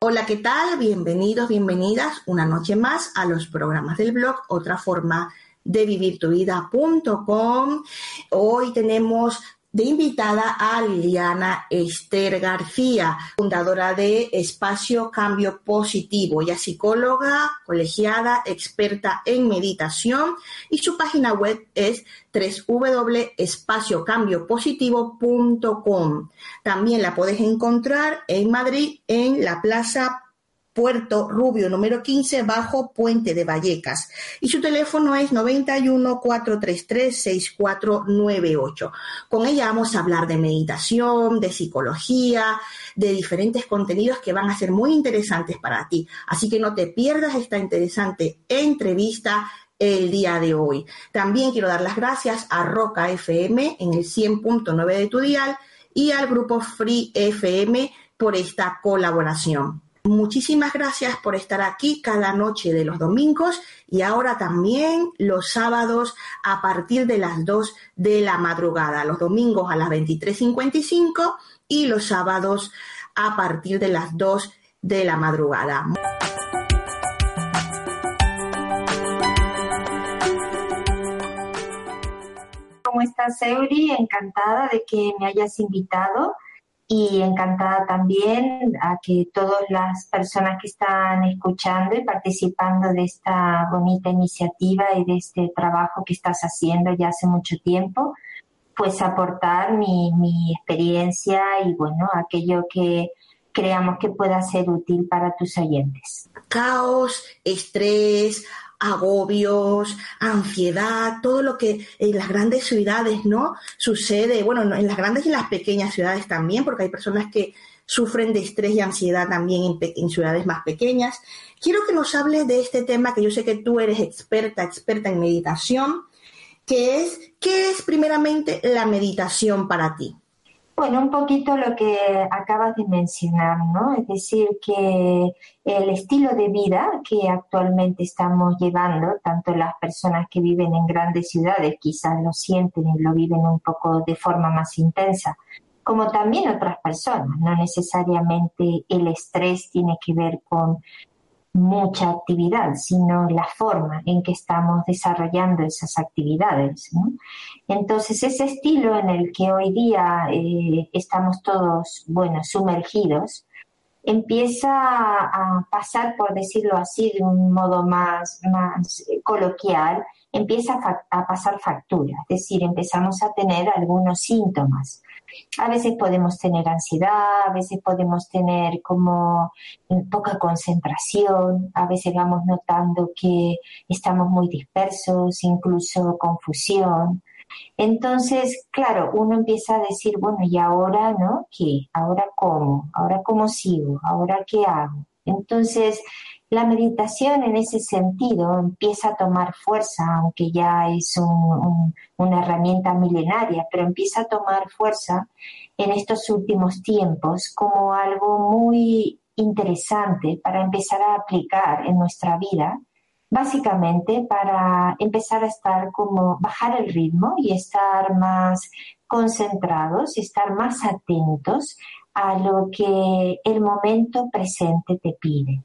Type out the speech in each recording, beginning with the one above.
Hola, ¿qué tal? Bienvenidos, bienvenidas una noche más a los programas del blog Otra forma de vivir tu vida.com. Hoy tenemos de invitada a Liliana Esther García, fundadora de Espacio Cambio Positivo. Ella es psicóloga, colegiada, experta en meditación y su página web es www.espaciocambiopositivo.com. También la puedes encontrar en Madrid en la Plaza Puerto Rubio número 15 bajo Puente de Vallecas y su teléfono es 91 433 6498. Con ella vamos a hablar de meditación, de psicología, de diferentes contenidos que van a ser muy interesantes para ti. Así que no te pierdas esta interesante entrevista el día de hoy. También quiero dar las gracias a Roca FM en el 100.9 de tu dial y al grupo Free FM por esta colaboración. Muchísimas gracias por estar aquí cada noche de los domingos y ahora también los sábados a partir de las 2 de la madrugada, los domingos a las 23.55 y los sábados a partir de las 2 de la madrugada. ¿Cómo estás, Euri? Encantada de que me hayas invitado y encantada también a que todas las personas que están escuchando y participando de esta bonita iniciativa y de este trabajo que estás haciendo ya hace mucho tiempo, pues aportar mi, mi experiencia y bueno, aquello que creamos que pueda ser útil para tus oyentes. Caos, estrés, agobios, ansiedad, todo lo que en las grandes ciudades, ¿no? Sucede, bueno, en las grandes y las pequeñas ciudades también, porque hay personas que sufren de estrés y ansiedad también en, ciudades más pequeñas. Quiero que nos hables de este tema que yo sé que tú eres experta, experta en meditación, que es, ¿qué es primeramente la meditación para ti? Bueno, un poquito lo que acabas de mencionar, ¿no? Es decir, que el estilo de vida que actualmente estamos llevando, tanto las personas que viven en grandes ciudades quizás lo sienten y lo viven un poco de forma más intensa, como también otras personas. No necesariamente el estrés tiene que ver con mucha actividad, sino la forma en que estamos desarrollando esas actividades. Entonces, ese estilo en el que hoy día eh, estamos todos, bueno, sumergidos, empieza a pasar, por decirlo así, de un modo más, más coloquial, empieza a pasar factura, es decir, empezamos a tener algunos síntomas a veces podemos tener ansiedad, a veces podemos tener como poca concentración, a veces vamos notando que estamos muy dispersos, incluso confusión. Entonces, claro, uno empieza a decir, bueno, ¿y ahora no? ¿Qué? ¿Ahora cómo? ¿Ahora cómo sigo? ¿Ahora qué hago? Entonces, la meditación en ese sentido empieza a tomar fuerza, aunque ya es una herramienta milenaria, pero empieza a tomar fuerza en estos últimos tiempos como algo muy interesante para empezar a aplicar en nuestra vida, básicamente para empezar a estar como bajar el ritmo y estar más concentrados, estar más atentos a lo que el momento presente te pide.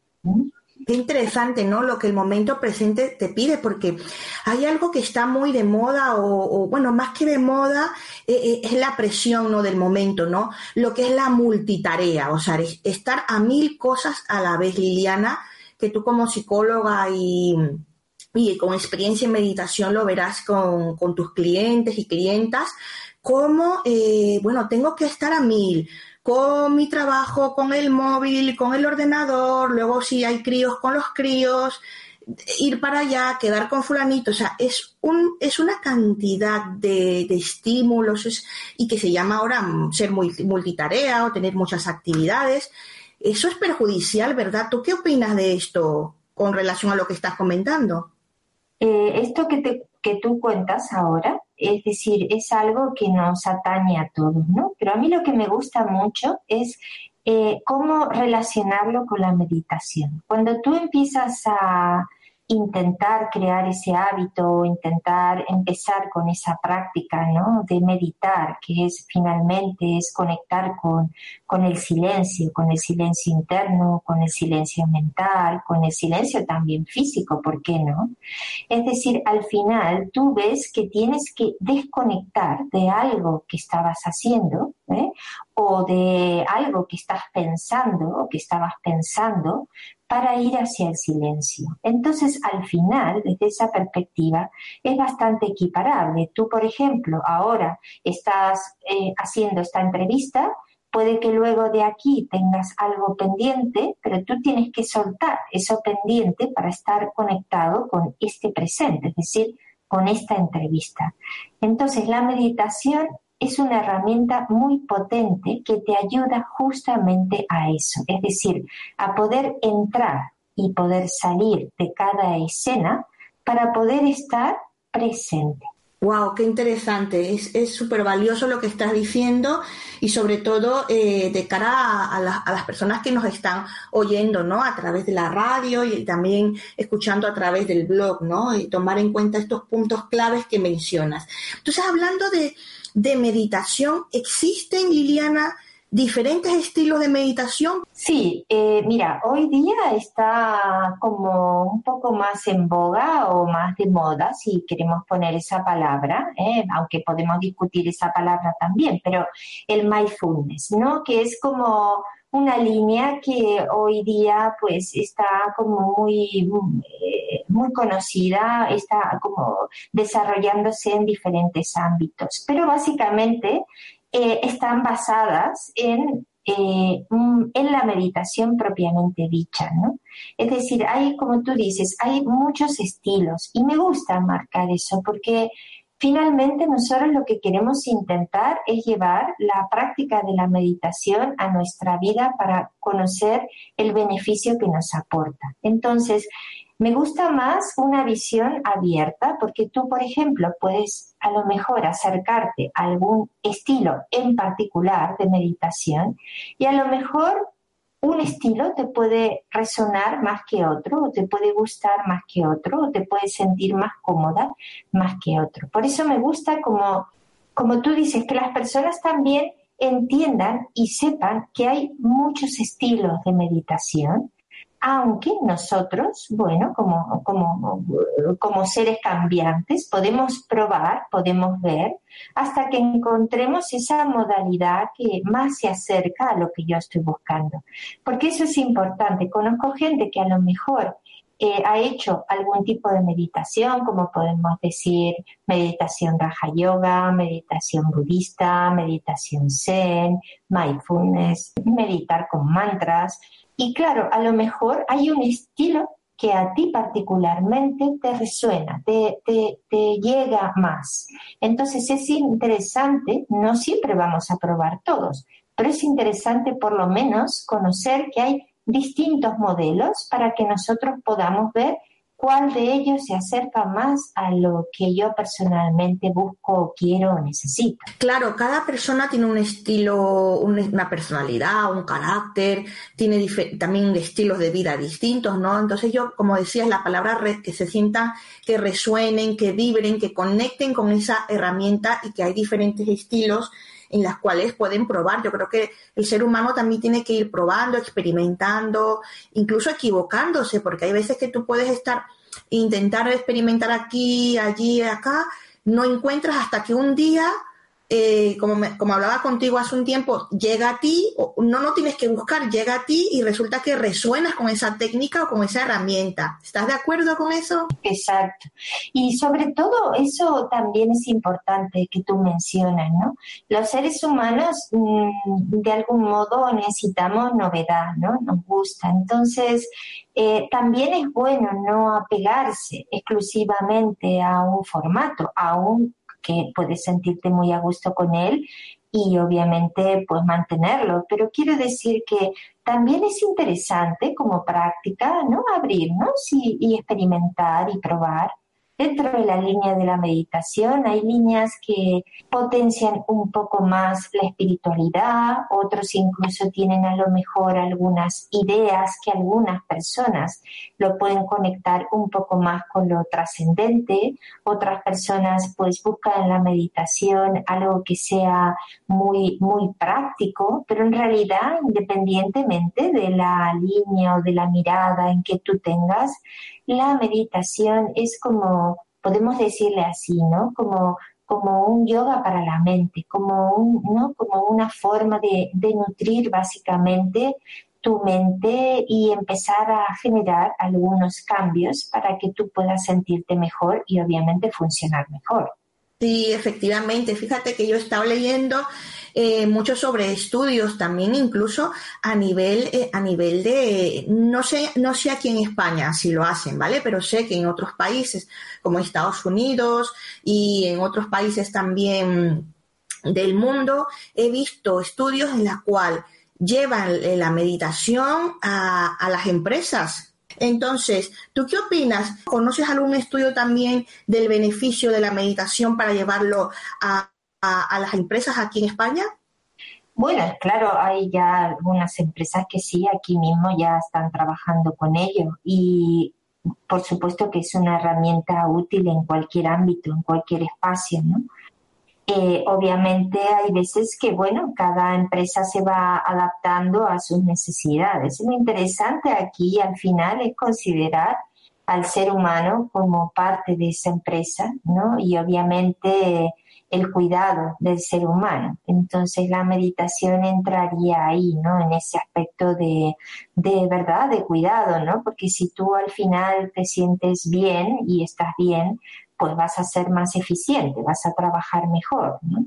Qué interesante, ¿no? Lo que el momento presente te pide, porque hay algo que está muy de moda, o, bueno, más que de moda, eh, eh, es la presión, ¿no? Del momento, ¿no? Lo que es la multitarea, o sea, estar a mil cosas a la vez, Liliana, que tú como psicóloga y, con experiencia en meditación lo verás con, tus clientes y clientas, cómo, eh, bueno, tengo que estar a mil con mi trabajo, con el móvil, con el ordenador, luego si hay críos con los críos, ir para allá, quedar con fulanito, o sea, es, un, es una cantidad de, estímulos y que se llama ahora ser multitarea o tener muchas actividades. Eso es perjudicial, ¿verdad? ¿Tú qué opinas de esto con relación a lo que estás comentando? Eh, esto que, te, que tú cuentas ahora, es decir, es algo que nos atañe a todos, ¿no? Pero a mí lo que me gusta mucho es eh, cómo relacionarlo con la meditación. Cuando tú empiezas a intentar crear ese hábito, intentar empezar con esa práctica ¿no? de meditar, que es finalmente es conectar con, con el silencio, con el silencio interno, con el silencio mental, con el silencio también físico, ¿por qué no? Es decir, al final tú ves que tienes que desconectar de algo que estabas haciendo ¿eh? o de algo que estás pensando o que estabas pensando para ir hacia el silencio. Entonces, al final, desde esa perspectiva, es bastante equiparable. Tú, por ejemplo, ahora estás eh, haciendo esta entrevista, puede que luego de aquí tengas algo pendiente, pero tú tienes que soltar eso pendiente para estar conectado con este presente, es decir, con esta entrevista. Entonces, la meditación es una herramienta muy potente que te ayuda justamente a eso, es decir, a poder entrar y poder salir de cada escena para poder estar presente. Wow, qué interesante. Es súper valioso lo que estás diciendo y sobre todo eh, de cara a, las personas que nos están oyendo, ¿no? A través de la radio y también escuchando a través del blog, ¿no? Y tomar en cuenta estos puntos claves que mencionas. Entonces, hablando de, de meditación. ¿Existen, Liliana, diferentes estilos de meditación? Sí, eh, mira, hoy día está como un poco más en boga o más de moda, si queremos poner esa palabra, ¿eh? aunque podemos discutir esa palabra también, pero el mindfulness, ¿no? Que es como una línea que hoy día pues está como muy, eh, muy conocida, está como desarrollándose en diferentes ámbitos, pero básicamente eh, están basadas en, eh, en la meditación propiamente dicha, ¿no? Es decir, hay, como tú dices, hay muchos estilos y me gusta marcar eso porque Finalmente, nosotros lo que queremos intentar es llevar la práctica de la meditación a nuestra vida para conocer el beneficio que nos aporta. Entonces, me gusta más una visión abierta porque tú, por ejemplo, puedes a lo mejor acercarte a algún estilo en particular de meditación y a lo mejor un estilo te puede resonar más que otro, o te puede gustar más que otro, o te puede sentir más cómoda más que otro. Por eso me gusta como, como tú dices, que las personas también entiendan y sepan que hay muchos estilos de meditación aunque nosotros, bueno, como, como, como seres cambiantes, podemos probar, podemos ver, hasta que encontremos esa modalidad que más se acerca a lo que yo estoy buscando. Porque eso es importante. Conozco gente que a lo mejor eh, ha hecho algún tipo de meditación, como podemos decir meditación Raja Yoga, meditación budista, meditación Zen, mindfulness, meditar con mantras, y claro, a lo mejor hay un estilo que a ti particularmente te resuena, te, llega más. Entonces es interesante, no siempre vamos a probar todos, pero es interesante por lo menos conocer que hay distintos modelos para que nosotros podamos ver cuál de ellos se acerca más a lo que yo personalmente busco, quiero o necesito. Claro, cada persona tiene un estilo, una personalidad, un carácter, tiene también estilos de vida distintos, ¿no? Entonces yo, como decías, la palabra red, que se sientan, que resuenen, que vibren, que conecten con esa herramienta y que hay diferentes estilos en las cuales pueden probar. Yo creo que el ser humano también tiene que ir probando, experimentando, incluso equivocándose, porque hay veces que tú puedes estar, intentar experimentar aquí, allí, acá, no encuentras hasta que un día eh, como, como hablaba contigo hace un tiempo, llega a ti, no, no tienes que buscar, llega a ti y resulta que resuenas con esa técnica o con esa herramienta. ¿Estás de acuerdo con eso? Exacto. Y sobre todo eso también es importante que tú mencionas, ¿no? Los seres humanos mm, de algún modo necesitamos novedad, ¿no? Nos gusta. Entonces, eh, también es bueno no apegarse exclusivamente a un formato, a un que puedes sentirte muy a gusto con él y obviamente pues mantenerlo. Pero quiero decir que también es interesante como práctica, ¿no? Abrirnos y experimentar y probar. Dentro de la línea de la meditación hay líneas que potencian un poco más la espiritualidad, otros incluso tienen a lo mejor algunas ideas que algunas personas lo pueden conectar un poco más con lo trascendente, otras personas pues buscan en la meditación algo que sea muy muy práctico, pero en realidad independientemente de la línea o de la mirada en que tú tengas, la meditación es como, podemos decirle así, ¿no? Como, como un yoga para la mente, como, un, ¿no? como una forma de, de nutrir básicamente tu mente y empezar a generar algunos cambios para que tú puedas sentirte mejor y obviamente funcionar mejor. Sí, efectivamente. Fíjate que yo he estado leyendo eh, mucho sobre estudios también, incluso a nivel, eh, a nivel de, no sé, no sé aquí en España si lo hacen, ¿vale? Pero sé que en otros países, como Estados Unidos y en otros países también del mundo, he visto estudios en los cuales llevan la meditación a, a las empresas entonces, ¿tú qué opinas? ¿Conoces algún estudio también del beneficio de la meditación para llevarlo a, las empresas aquí en España? Bueno, claro, hay ya algunas empresas que sí, aquí mismo ya están trabajando con ello y por supuesto que es una herramienta útil en cualquier ámbito, en cualquier espacio, ¿no? Eh, obviamente hay veces que, bueno, cada empresa se va adaptando a sus necesidades. Lo interesante aquí al final es considerar al ser humano como parte de esa empresa, ¿no? Y obviamente el cuidado del ser humano. Entonces la meditación entraría ahí, ¿no? En ese aspecto de, de verdad, de cuidado, ¿no? Porque si tú al final te sientes bien y estás bien, pues vas a ser más eficiente, vas a trabajar mejor. ¿no?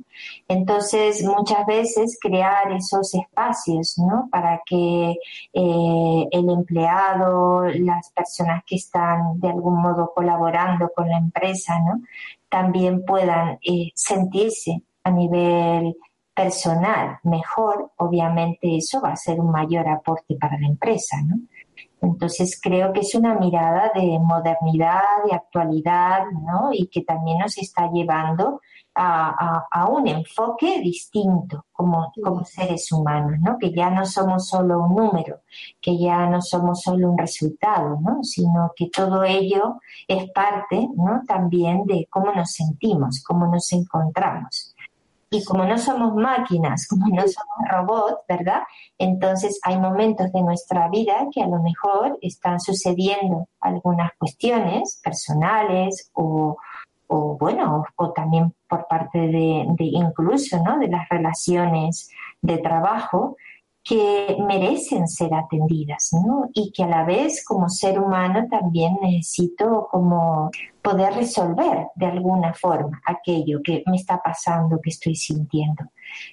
Entonces, muchas veces crear esos espacios ¿no? para que eh, el empleado, las personas que están de algún modo colaborando con la empresa, ¿no? También puedan eh, sentirse a nivel personal mejor, obviamente eso va a ser un mayor aporte para la empresa, ¿no? Entonces creo que es una mirada de modernidad, de actualidad, ¿no? Y que también nos está llevando a, un enfoque distinto como, como, seres humanos, ¿no? Que ya no somos solo un número, que ya no somos solo un resultado, ¿no? Sino que todo ello es parte, ¿no? También de cómo nos sentimos, cómo nos encontramos. Y como no somos máquinas, como no somos robots, ¿verdad? Entonces hay momentos de nuestra vida que a lo mejor están sucediendo algunas cuestiones personales o, bueno, o, también por parte de, de, incluso, ¿no? De las relaciones de trabajo que merecen ser atendidas, ¿no? Y que a la vez como ser humano también necesito como poder resolver de alguna forma aquello que me está pasando, que estoy sintiendo.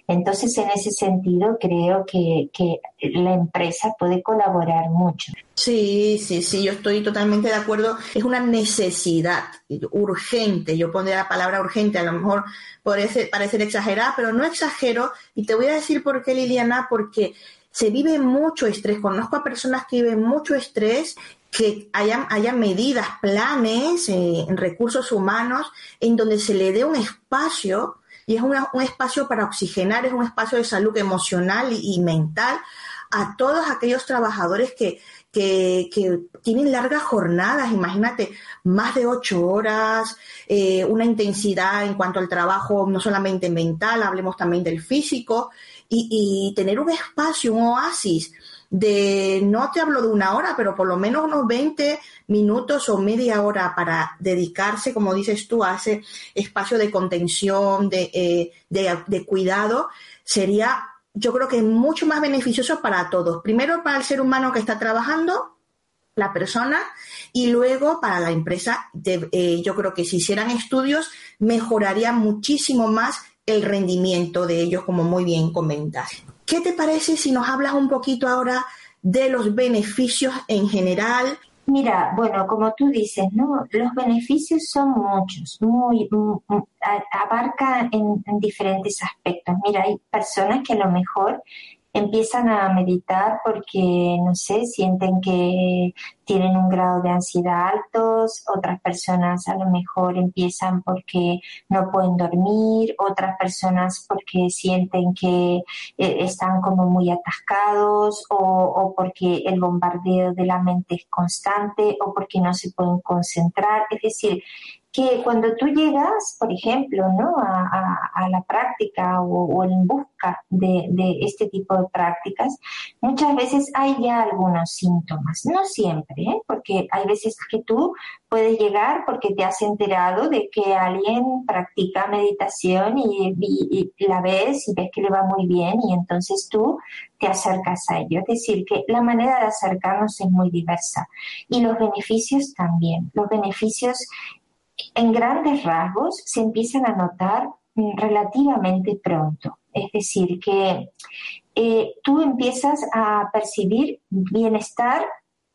Entonces, en ese sentido, creo que, que la empresa puede colaborar mucho. Sí, sí, sí, yo estoy totalmente de acuerdo. Es una necesidad urgente. Yo pondría la palabra urgente, a lo mejor puede parecer exagerada, pero no exagero. Y te voy a decir por qué, Liliana, porque se vive mucho estrés. Conozco a personas que viven mucho estrés que haya, haya medidas, planes, eh, recursos humanos, en donde se le dé un espacio y es un espacio para oxigenar, es un espacio de salud emocional y, mental a todos aquellos trabajadores que, que, tienen largas jornadas, imagínate, más de ocho horas, eh, una intensidad en cuanto al trabajo, no solamente mental, hablemos también del físico, y, y tener un espacio, un oasis de, no te hablo de una hora, pero por lo menos unos 20 minutos o media hora para dedicarse, como dices tú, a ese espacio de contención, de, eh, de cuidado, sería yo creo que es mucho más beneficioso para todos. Primero para el ser humano que está trabajando, la persona, y luego para la empresa. Eh, yo creo que si hicieran estudios, mejoraría muchísimo más el rendimiento de ellos, como muy bien comentas. ¿Qué te parece si nos hablas un poquito ahora de los beneficios en general Mira, bueno, como tú dices, ¿no? Los beneficios son muchos, muy, abarcan en, en, diferentes aspectos. Mira, hay personas que a lo mejor empiezan a meditar porque, no sé, sienten que tienen un grado de ansiedad altos, otras personas a lo mejor empiezan porque no pueden dormir, otras personas porque sienten que eh, están como muy atascados o, o, porque el bombardeo de la mente es constante o porque no se pueden concentrar. Es decir, que cuando tú llegas, por ejemplo, ¿no? a, la práctica o, en busca de, este tipo de prácticas, muchas veces hay ya algunos síntomas, no siempre, ¿eh? porque hay veces que tú puedes llegar porque te has enterado de que alguien practica meditación y, y la ves y ves que le va muy bien y entonces tú te acercas a ello. Es decir, que la manera de acercarnos es muy diversa y los beneficios también. Los beneficios en grandes rasgos se empiezan a notar mm, relativamente pronto. Es decir, que eh, tú empiezas a percibir bienestar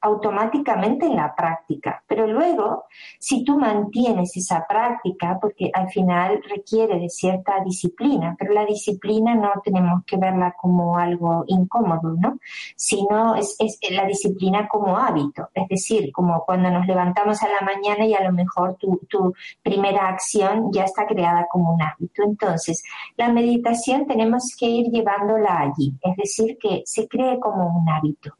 automáticamente en la práctica. Pero luego, si tú mantienes esa práctica, porque al final requiere de cierta disciplina, pero la disciplina no tenemos que verla como algo incómodo, ¿no? Sino es, la disciplina como hábito, es decir, como cuando nos levantamos a la mañana y a lo mejor tu, tu primera acción ya está creada como un hábito. Entonces, la meditación tenemos que ir llevándola allí, es decir, que se cree como un hábito.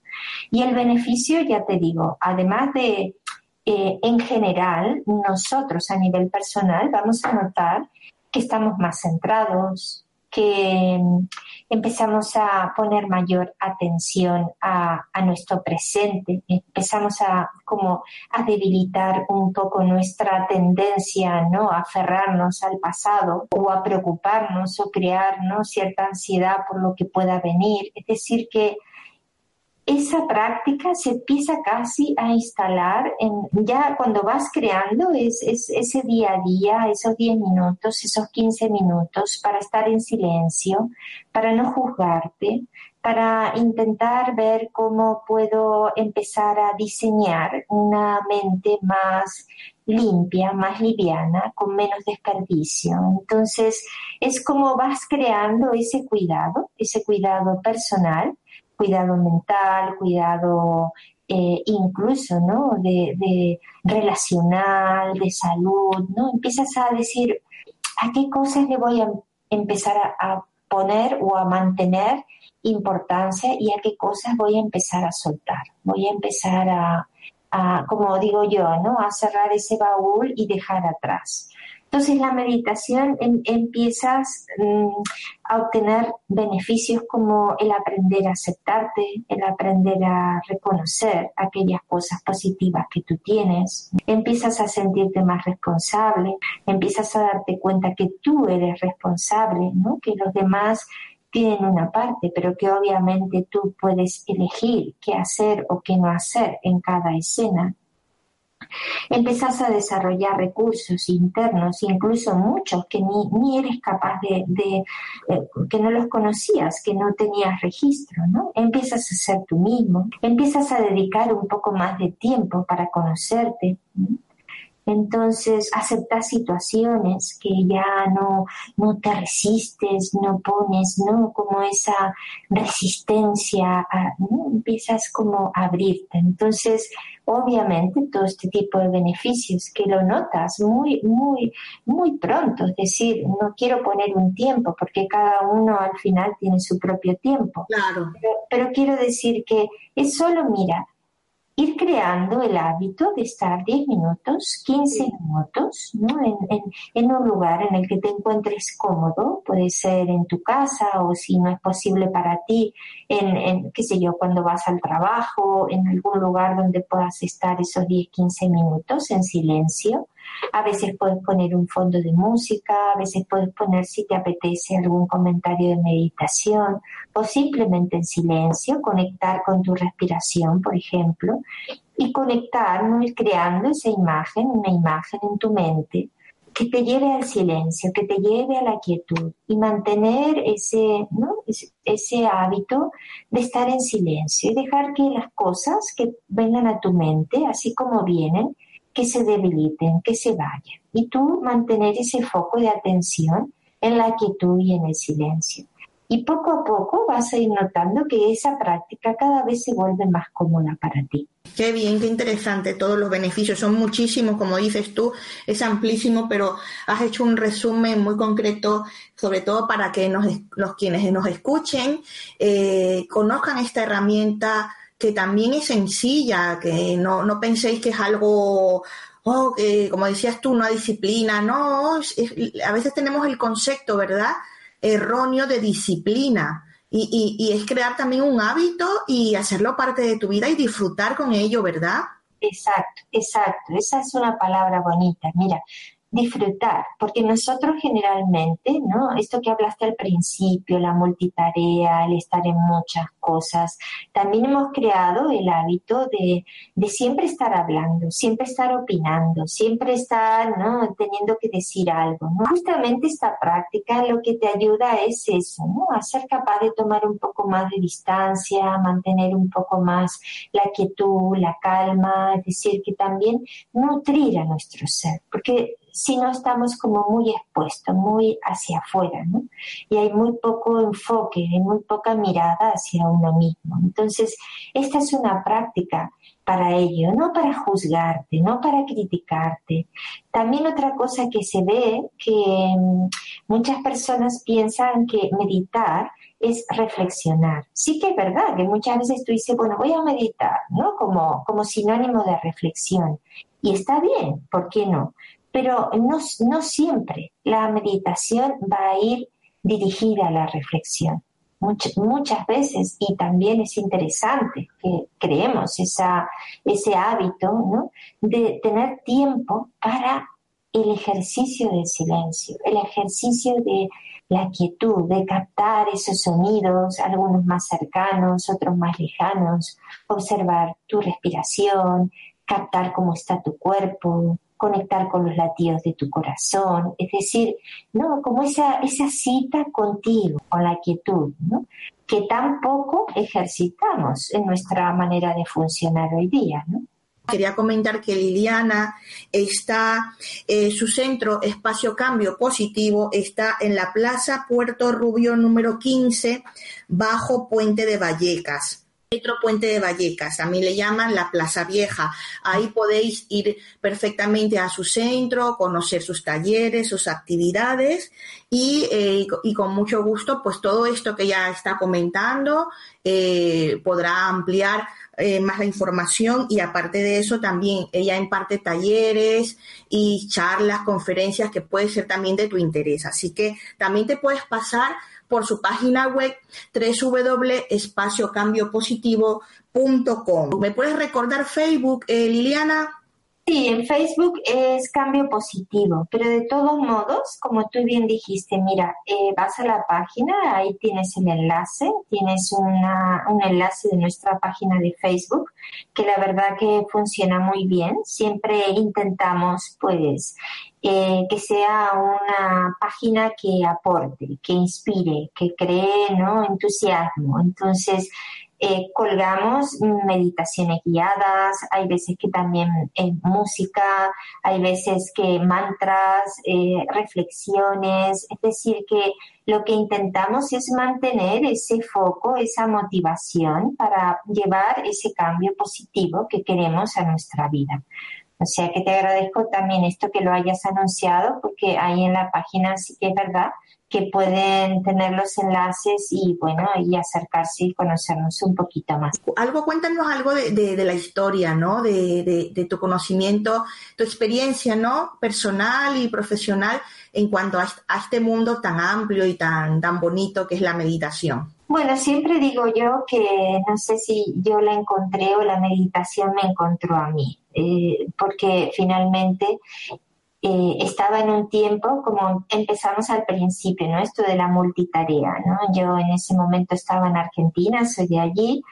Y el beneficio, ya te digo, además de, eh, en general, nosotros a nivel personal vamos a notar que estamos más centrados, que mm, empezamos a poner mayor atención a, nuestro presente, empezamos a como a debilitar un poco nuestra tendencia ¿no? a aferrarnos al pasado o a preocuparnos o crear cierta ansiedad por lo que pueda venir. Es decir, que esa práctica se empieza casi a instalar en, ya cuando vas creando es, ese día a día, esos 10 minutos, esos 15 minutos para estar en silencio, para no juzgarte, para intentar ver cómo puedo empezar a diseñar una mente más limpia, más liviana, con menos desperdicio. Entonces, es como vas creando ese cuidado, ese cuidado personal cuidado mental, cuidado eh, incluso, ¿no? De, relacional, de salud, ¿no? Empiezas a decir, ¿a qué cosas le voy a empezar a, poner o a mantener importancia y a qué cosas voy a empezar a soltar? Voy a empezar a, a como digo yo, ¿no? A cerrar ese baúl y dejar atrás. Entonces la meditación em, empiezas mm, a obtener beneficios como el aprender a aceptarte, el aprender a reconocer aquellas cosas positivas que tú tienes, empiezas a sentirte más responsable, empiezas a darte cuenta que tú eres responsable, ¿no? que los demás tienen una parte, pero que obviamente tú puedes elegir qué hacer o qué no hacer en cada escena empiezas a desarrollar recursos internos, incluso muchos que ni, ni eres capaz de, eh, que no los conocías, que no tenías registro, ¿no? Empiezas a ser tú mismo, empiezas a dedicar un poco más de tiempo para conocerte. Entonces aceptas situaciones que ya no, no te resistes, no pones, ¿no? Como esa resistencia, ¿no? empiezas como a abrirte. Entonces, obviamente, todo este tipo de beneficios que lo notas muy, muy, muy pronto. Es decir, no quiero poner un tiempo porque cada uno al final tiene su propio tiempo. Claro. Pero, pero quiero decir que es solo, mira, ir creando el hábito de estar 10 minutos, 15 minutos ¿no? en, un lugar en el que te encuentres cómodo, puede ser en tu casa o si no es posible para ti, en, en qué sé yo, cuando vas al trabajo, en algún lugar donde puedas estar esos 10, 15 minutos en silencio. A veces puedes poner un fondo de música, a veces puedes poner si te apetece algún comentario de meditación o simplemente en silencio, conectar con tu respiración, por ejemplo, y conectar, creando esa imagen, una imagen en tu mente que te lleve al silencio, que te lleve a la quietud y mantener ese, ¿no? ese, hábito de estar en silencio y dejar que las cosas que vengan a tu mente, así como vienen, que se debiliten, que se vayan. Y tú mantener ese foco de atención en la quietud y en el silencio. Y poco a poco vas a ir notando que esa práctica cada vez se vuelve más cómoda para ti. Qué bien, qué interesante, todos los beneficios son muchísimos, como dices tú, es amplísimo, pero has hecho un resumen muy concreto, sobre todo para que los quienes nos escuchen eh, conozcan esta herramienta que también es sencilla, que no, no penséis que es algo, oh, como decías tú, una disciplina, no, a veces tenemos el concepto, ¿verdad? Erróneo de disciplina. Y, y, es crear también un hábito y hacerlo parte de tu vida y disfrutar con ello, ¿verdad? Exacto, exacto. Esa es una palabra bonita. Mira, disfrutar, porque nosotros generalmente, ¿no? Esto que hablaste al principio, la multitarea, el estar en muchas cosas, también hemos creado el hábito de, siempre estar hablando, siempre estar opinando, siempre estar, ¿no? Teniendo que decir algo, ¿no? Justamente esta práctica lo que te ayuda es eso, ¿no? A ser capaz de tomar un poco más de distancia, mantener un poco más la quietud, la calma, es decir, que también nutrir a nuestro ser, porque si no estamos como muy expuestos, muy hacia afuera, ¿no? Y hay muy poco enfoque, hay muy poca mirada hacia uno mismo. Entonces, esta es una práctica para ello, no para juzgarte, no para criticarte. También otra cosa que se ve, que mm, muchas personas piensan que meditar es reflexionar. Sí que es verdad que muchas veces tú dices, bueno, voy a meditar, ¿no? Como, como sinónimo de reflexión. Y está bien, ¿por qué no? Pero no, no siempre la meditación va a ir dirigida a la reflexión. muchas veces, y también es interesante que creemos esa, ese hábito ¿no? de tener tiempo para el ejercicio del silencio, el ejercicio de la quietud, de captar esos sonidos, algunos más cercanos, otros más lejanos, observar tu respiración, captar cómo está tu cuerpo, conectar con los latidos de tu corazón, es decir, ¿no? Como esa, esa cita contigo, con la quietud, ¿no? Que tampoco ejercitamos en nuestra manera de funcionar hoy día, ¿no? Quería comentar que Liliana está, eh, su centro Espacio Cambio Positivo está en la Plaza Puerto Rubio número 15, bajo Puente de Vallecas. Metro Puente de Vallecas, también le llaman la Plaza Vieja. Ahí podéis ir perfectamente a su centro, conocer sus talleres, sus actividades y, eh, con mucho gusto, pues todo esto que ya está comentando eh, podrá ampliar eh, más la información y aparte de eso también ella imparte talleres y charlas, conferencias que puede ser también de tu interés. Así que también te puedes pasar por su página web www.espaciocambiopositivo.com. ¿Me puedes recordar Facebook, eh, Liliana? Sí, en Facebook es cambio positivo, pero de todos modos, como tú bien dijiste, mira, eh, vas a la página, ahí tienes el enlace, tienes una, un enlace de nuestra página de Facebook, que la verdad que funciona muy bien. Siempre intentamos, pues, eh, que sea una página que aporte, que inspire, que cree ¿no? entusiasmo. Entonces, eh, colgamos meditaciones guiadas, hay veces que también eh, música, hay veces que mantras, eh, reflexiones, es decir, que lo que intentamos es mantener ese foco, esa motivación para llevar ese cambio positivo que queremos a nuestra vida. O sea que te agradezco también esto que lo hayas anunciado, porque ahí en la página sí que es verdad que pueden tener los enlaces y bueno, y acercarse y conocernos un poquito más. Algo, cuéntanos algo de, la historia, ¿no? De, de, tu conocimiento, tu experiencia, ¿no? Personal y profesional en cuanto a, este mundo tan amplio y tan, tan bonito que es la meditación. Bueno, siempre digo yo que no sé si yo la encontré o la meditación me encontró a mí, eh, porque finalmente estaba en un tiempo como empezamos al principio, ¿no? Esto de la multitarea, ¿no? Yo en ese momento estaba en Argentina, soy de allí,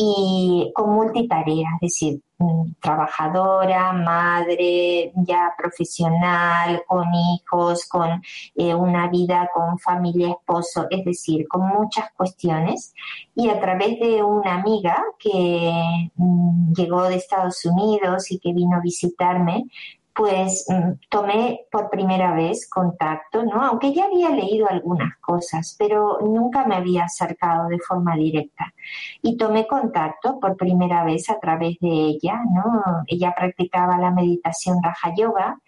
y con multitarea, es decir, mm, trabajadora, madre, ya profesional, con hijos, con eh, una vida con familia, esposo, es decir, con muchas cuestiones. Y a través de una amiga que mm, llegó de Estados Unidos y que vino a visitarme, pues mm, tomé por primera vez contacto, ¿no? Aunque ya había leído algunas cosas, pero nunca me había acercado de forma directa. Y tomé contacto por primera vez a través de ella, ¿no? Ella practicaba la meditación Raja Yoga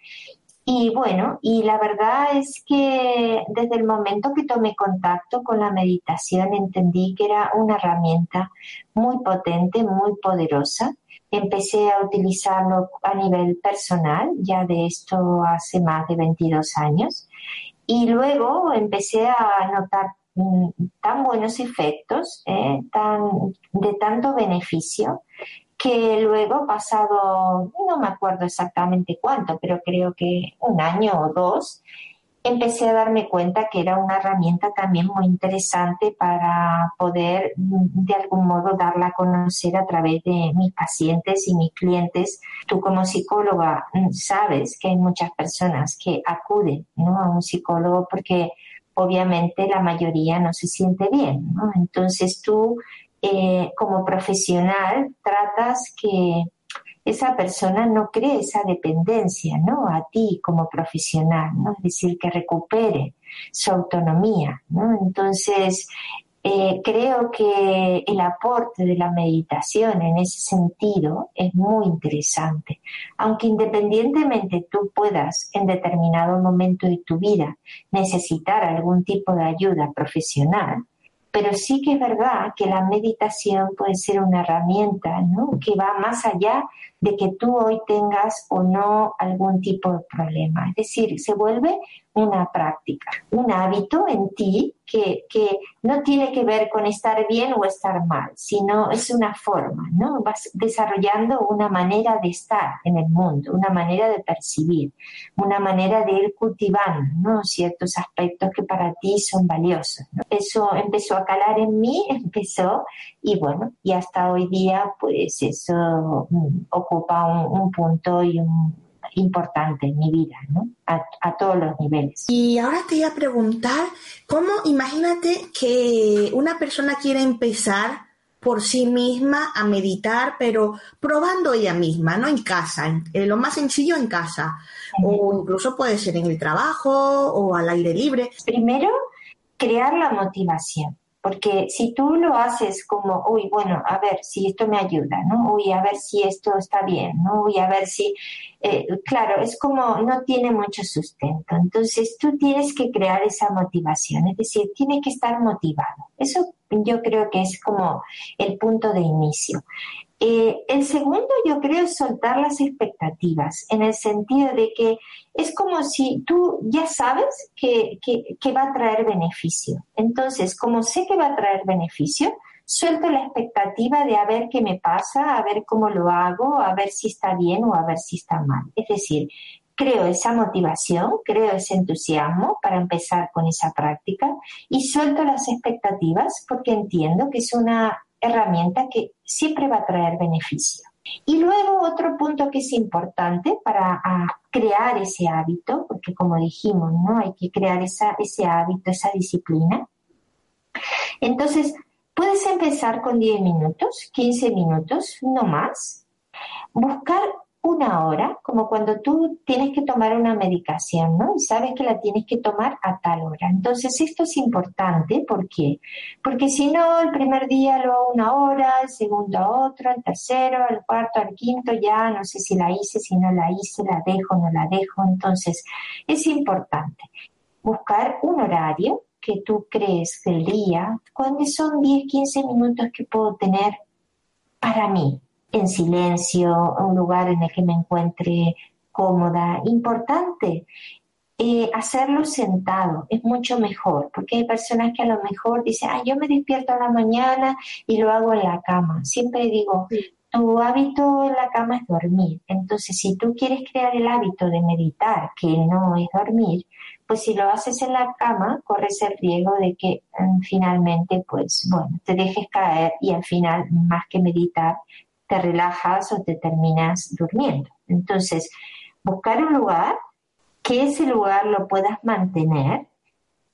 y bueno, y la verdad es que desde el momento que tomé contacto con la meditación entendí que era una herramienta muy potente, muy poderosa empecé a utilizarlo a nivel personal, ya de esto hace más de 22 años, y luego empecé a notar mm, tan buenos efectos, eh, tan, de tanto beneficio, que luego pasado, no me acuerdo exactamente cuánto, pero creo que un año o dos, empecé a darme cuenta que era una herramienta también muy interesante para poder mm, de algún modo darla a conocer a través de mis pacientes y mis clientes. Tú como psicóloga mm, sabes que hay muchas personas que acuden a un psicólogo porque obviamente la mayoría no se siente bien. Entonces tú eh, como profesional tratas que esa persona no cree esa dependencia, ¿no? A ti como profesional, ¿no? Es decir, que recupere su autonomía, ¿no? Entonces, eh, creo que el aporte de la meditación en ese sentido es muy interesante. Aunque independientemente tú puedas en determinado momento de tu vida necesitar algún tipo de ayuda profesional, pero sí que es verdad que la meditación puede ser una herramienta ¿no? que va más allá de que tú hoy tengas o no algún tipo de problema. Es decir, se vuelve una práctica, un hábito en ti que, no tiene que ver con estar bien o estar mal, sino es una forma, ¿no? Vas desarrollando una manera de estar en el mundo, una manera de percibir, una manera de ir cultivando, ¿no? Ciertos aspectos que para ti son valiosos. Eso empezó a calar en mí, empezó, y bueno, y hasta hoy día, pues eso mm, ocupa un punto y un importante en mi vida, ¿no? A, todos los niveles. Y ahora te voy a preguntar, ¿cómo imagínate que una persona quiere empezar por sí misma a meditar, pero probando ella misma, ¿no? En casa, lo más sencillo en casa, o incluso puede ser en el trabajo o al aire libre. Primero, crear la motivación. Porque si tú lo haces como, uy, bueno, a ver si esto me ayuda, ¿no? Uy, a ver si esto está bien, ¿no? Uy, a ver si, eh, claro, es como no tiene mucho sustento. Entonces tú tienes que crear esa motivación, es decir, tiene que estar motivado. Eso yo creo que es como el punto de inicio. Eh, el segundo yo creo es soltar las expectativas, en el sentido de que es como si tú ya sabes que, que, va a traer beneficio. Entonces, como sé que va a traer beneficio, suelto la expectativa de a ver qué me pasa, a ver cómo lo hago, a ver si está bien o a ver si está mal. Es decir, creo esa motivación, creo ese entusiasmo para empezar con esa práctica y suelto las expectativas porque entiendo que es una herramienta que siempre va a traer beneficio. Y luego otro punto que es importante para crear ese hábito, porque como dijimos, ¿no? Hay que crear esa, ese hábito, esa disciplina. Entonces, puedes empezar con 10 minutos, 15 minutos, no más. Buscar una hora, como cuando tú tienes que tomar una medicación, ¿no? Y sabes que la tienes que tomar a tal hora. Entonces, esto es importante, ¿por qué? Porque si no, el primer día lo hago una hora, el segundo otro, el tercero, el cuarto, el quinto, ya no sé si la hice, si no la hice, la dejo, no la dejo. Entonces, es importante buscar un horario que tú crees del día, cuando son 10, 15 minutos que puedo tener para mí, en silencio, un lugar en el que me encuentre cómoda. Importante, eh, hacerlo sentado es mucho mejor, porque hay personas que a lo mejor dicen, ah, yo me despierto a la mañana y lo hago en la cama. Siempre digo, tu hábito en la cama es dormir. Entonces, si tú quieres crear el hábito de meditar, que no es dormir, pues si lo haces en la cama, corres el riesgo de que mm, finalmente, pues bueno, te dejes caer y al final, más que meditar, te relajas o te terminas durmiendo. Entonces, buscar un lugar, que ese lugar lo puedas mantener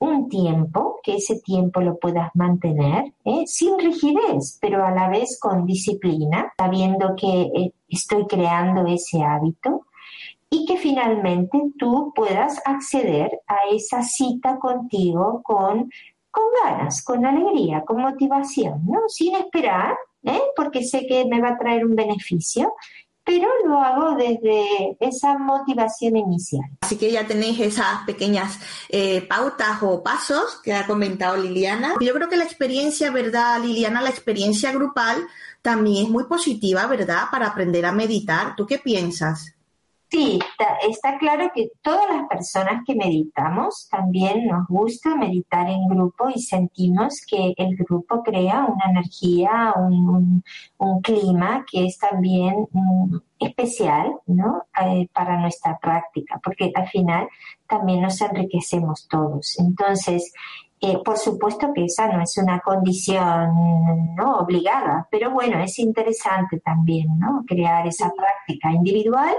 un tiempo, que ese tiempo lo puedas mantener ¿eh? sin rigidez, pero a la vez con disciplina, sabiendo que eh, estoy creando ese hábito y que finalmente tú puedas acceder a esa cita contigo con, con ganas, con alegría, con motivación, ¿no? Sin esperar ¿eh? porque sé que me va a traer un beneficio, pero lo hago desde esa motivación inicial. Así que ya tenéis esas pequeñas eh, pautas o pasos que ha comentado Liliana. Yo creo que la experiencia, ¿verdad, Liliana? La experiencia grupal también es muy positiva, ¿verdad? Para aprender a meditar. ¿Tú qué piensas? Sí, está, claro que todas las personas que meditamos también nos gusta meditar en grupo y sentimos que el grupo crea una energía, un, clima que es también mm, especial ¿no? Eh, para nuestra práctica, porque al final también nos enriquecemos todos. Entonces, eh, por supuesto que esa no es una condición no obligada, pero bueno, es interesante también ¿no? crear esa práctica individual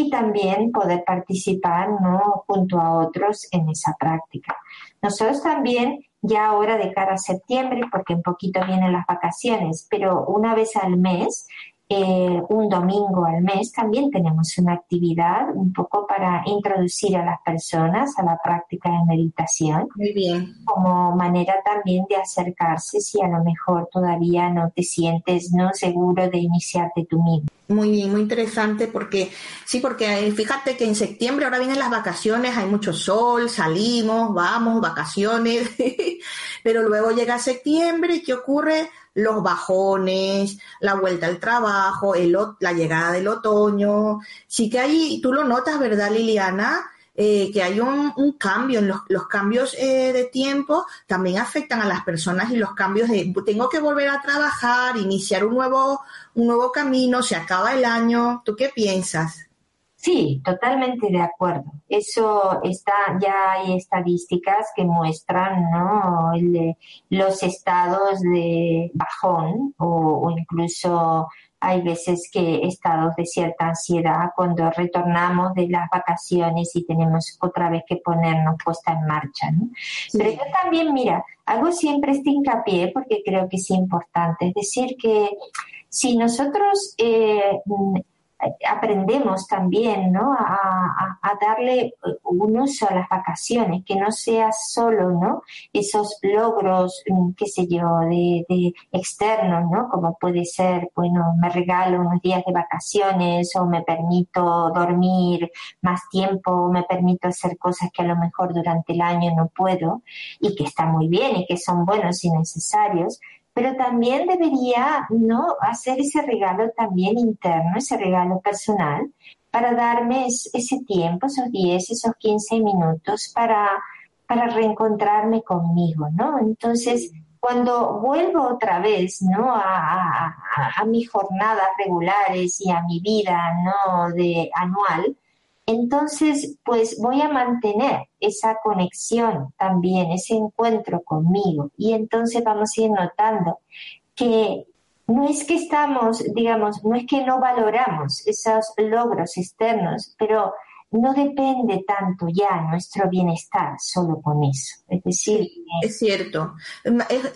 y también poder participar ¿no? junto a otros en esa práctica. Nosotros también, ya ahora de cara a septiembre, porque en poquito vienen las vacaciones, pero una vez al mes eh, un domingo al mes también tenemos una actividad un poco para introducir a las personas a la práctica de meditación. Muy bien. Como manera también de acercarse si a lo mejor todavía no te sientes no seguro de iniciarte tú mismo. Muy muy interesante porque sí, porque eh, fíjate que en septiembre ahora vienen las vacaciones, hay mucho sol, salimos, vamos, vacaciones, pero luego llega septiembre y ¿qué ocurre? los bajones, la vuelta al trabajo, el, la llegada del otoño. Sí que hay, tú lo notas, ¿verdad, Liliana? Eh, que hay un, cambio en los, los cambios eh, de tiempo también afectan a las personas y los cambios de tengo que volver a trabajar, iniciar un nuevo, un nuevo camino, se acaba el año. ¿Tú qué piensas? Sí, totalmente de acuerdo. Eso está, ya hay estadísticas que muestran ¿no? los estados de bajón o, incluso hay veces que estados de cierta ansiedad cuando retornamos de las vacaciones y tenemos otra vez que ponernos puesta en marcha. ¿no? Pero yo también, mira, hago siempre este hincapié porque creo que es importante. Es decir, que si nosotros eh, aprendemos también ¿no? a, darle un uso a las vacaciones, que no sea solo ¿no? esos logros, mm, qué sé yo, de, de, externos, ¿no? como puede ser, bueno, me regalo unos días de vacaciones o me permito dormir más tiempo, me permito hacer cosas que a lo mejor durante el año no puedo y que está muy bien y que son buenos y necesarios, pero también debería no hacer ese regalo también interno, ese regalo personal, para darme ese tiempo, esos 10, esos 15 minutos para, para reencontrarme conmigo, ¿no? Entonces, cuando vuelvo otra vez, ¿no? A, a, mis jornadas regulares y a mi vida, ¿no? De anual, entonces, pues voy a mantener esa conexión también, ese encuentro conmigo. Y entonces vamos a ir notando que no es que estamos, digamos, no es que no valoramos esos logros externos, pero no depende tanto ya nuestro bienestar solo con eso. Es decir, es cierto.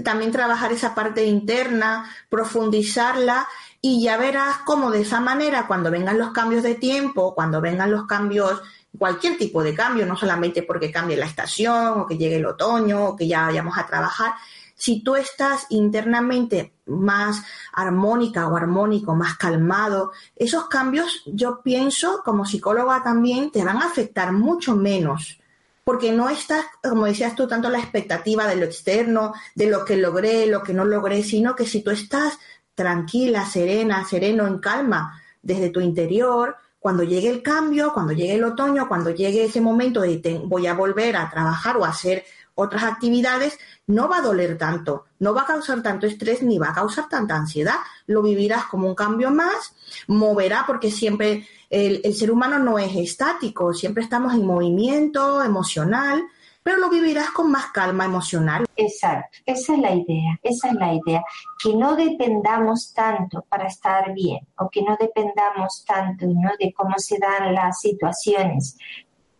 también trabajar esa parte interna, profundizarla y ya verás cómo de esa manera, cuando vengan los cambios de tiempo, cuando vengan los cambios, cualquier tipo de cambio, no solamente porque cambie la estación o que llegue el otoño o que ya vayamos a trabajar, si tú estás internamente más armónica o armónico, más calmado, esos cambios yo pienso como psicóloga también te van a afectar mucho menos porque no estás, como decías tú, tanto la expectativa de lo externo, de lo que logré, lo que no logré, sino que si tú estás tranquila, serena, sereno, en calma, desde tu interior, cuando llegue el cambio, cuando llegue el otoño, cuando llegue ese momento de voy a volver a trabajar o a hacer otras actividades, no va a doler tanto, no va a causar tanto estrés ni va a causar tanta ansiedad. Lo vivirás como un cambio más, moverá porque siempre el, el ser humano no es estático, siempre estamos en movimiento emocional pero lo vivirás con más calma emocional. Exacto, esa es la idea, esa es la idea, que no dependamos tanto para estar bien o que no dependamos tanto de cómo se dan las situaciones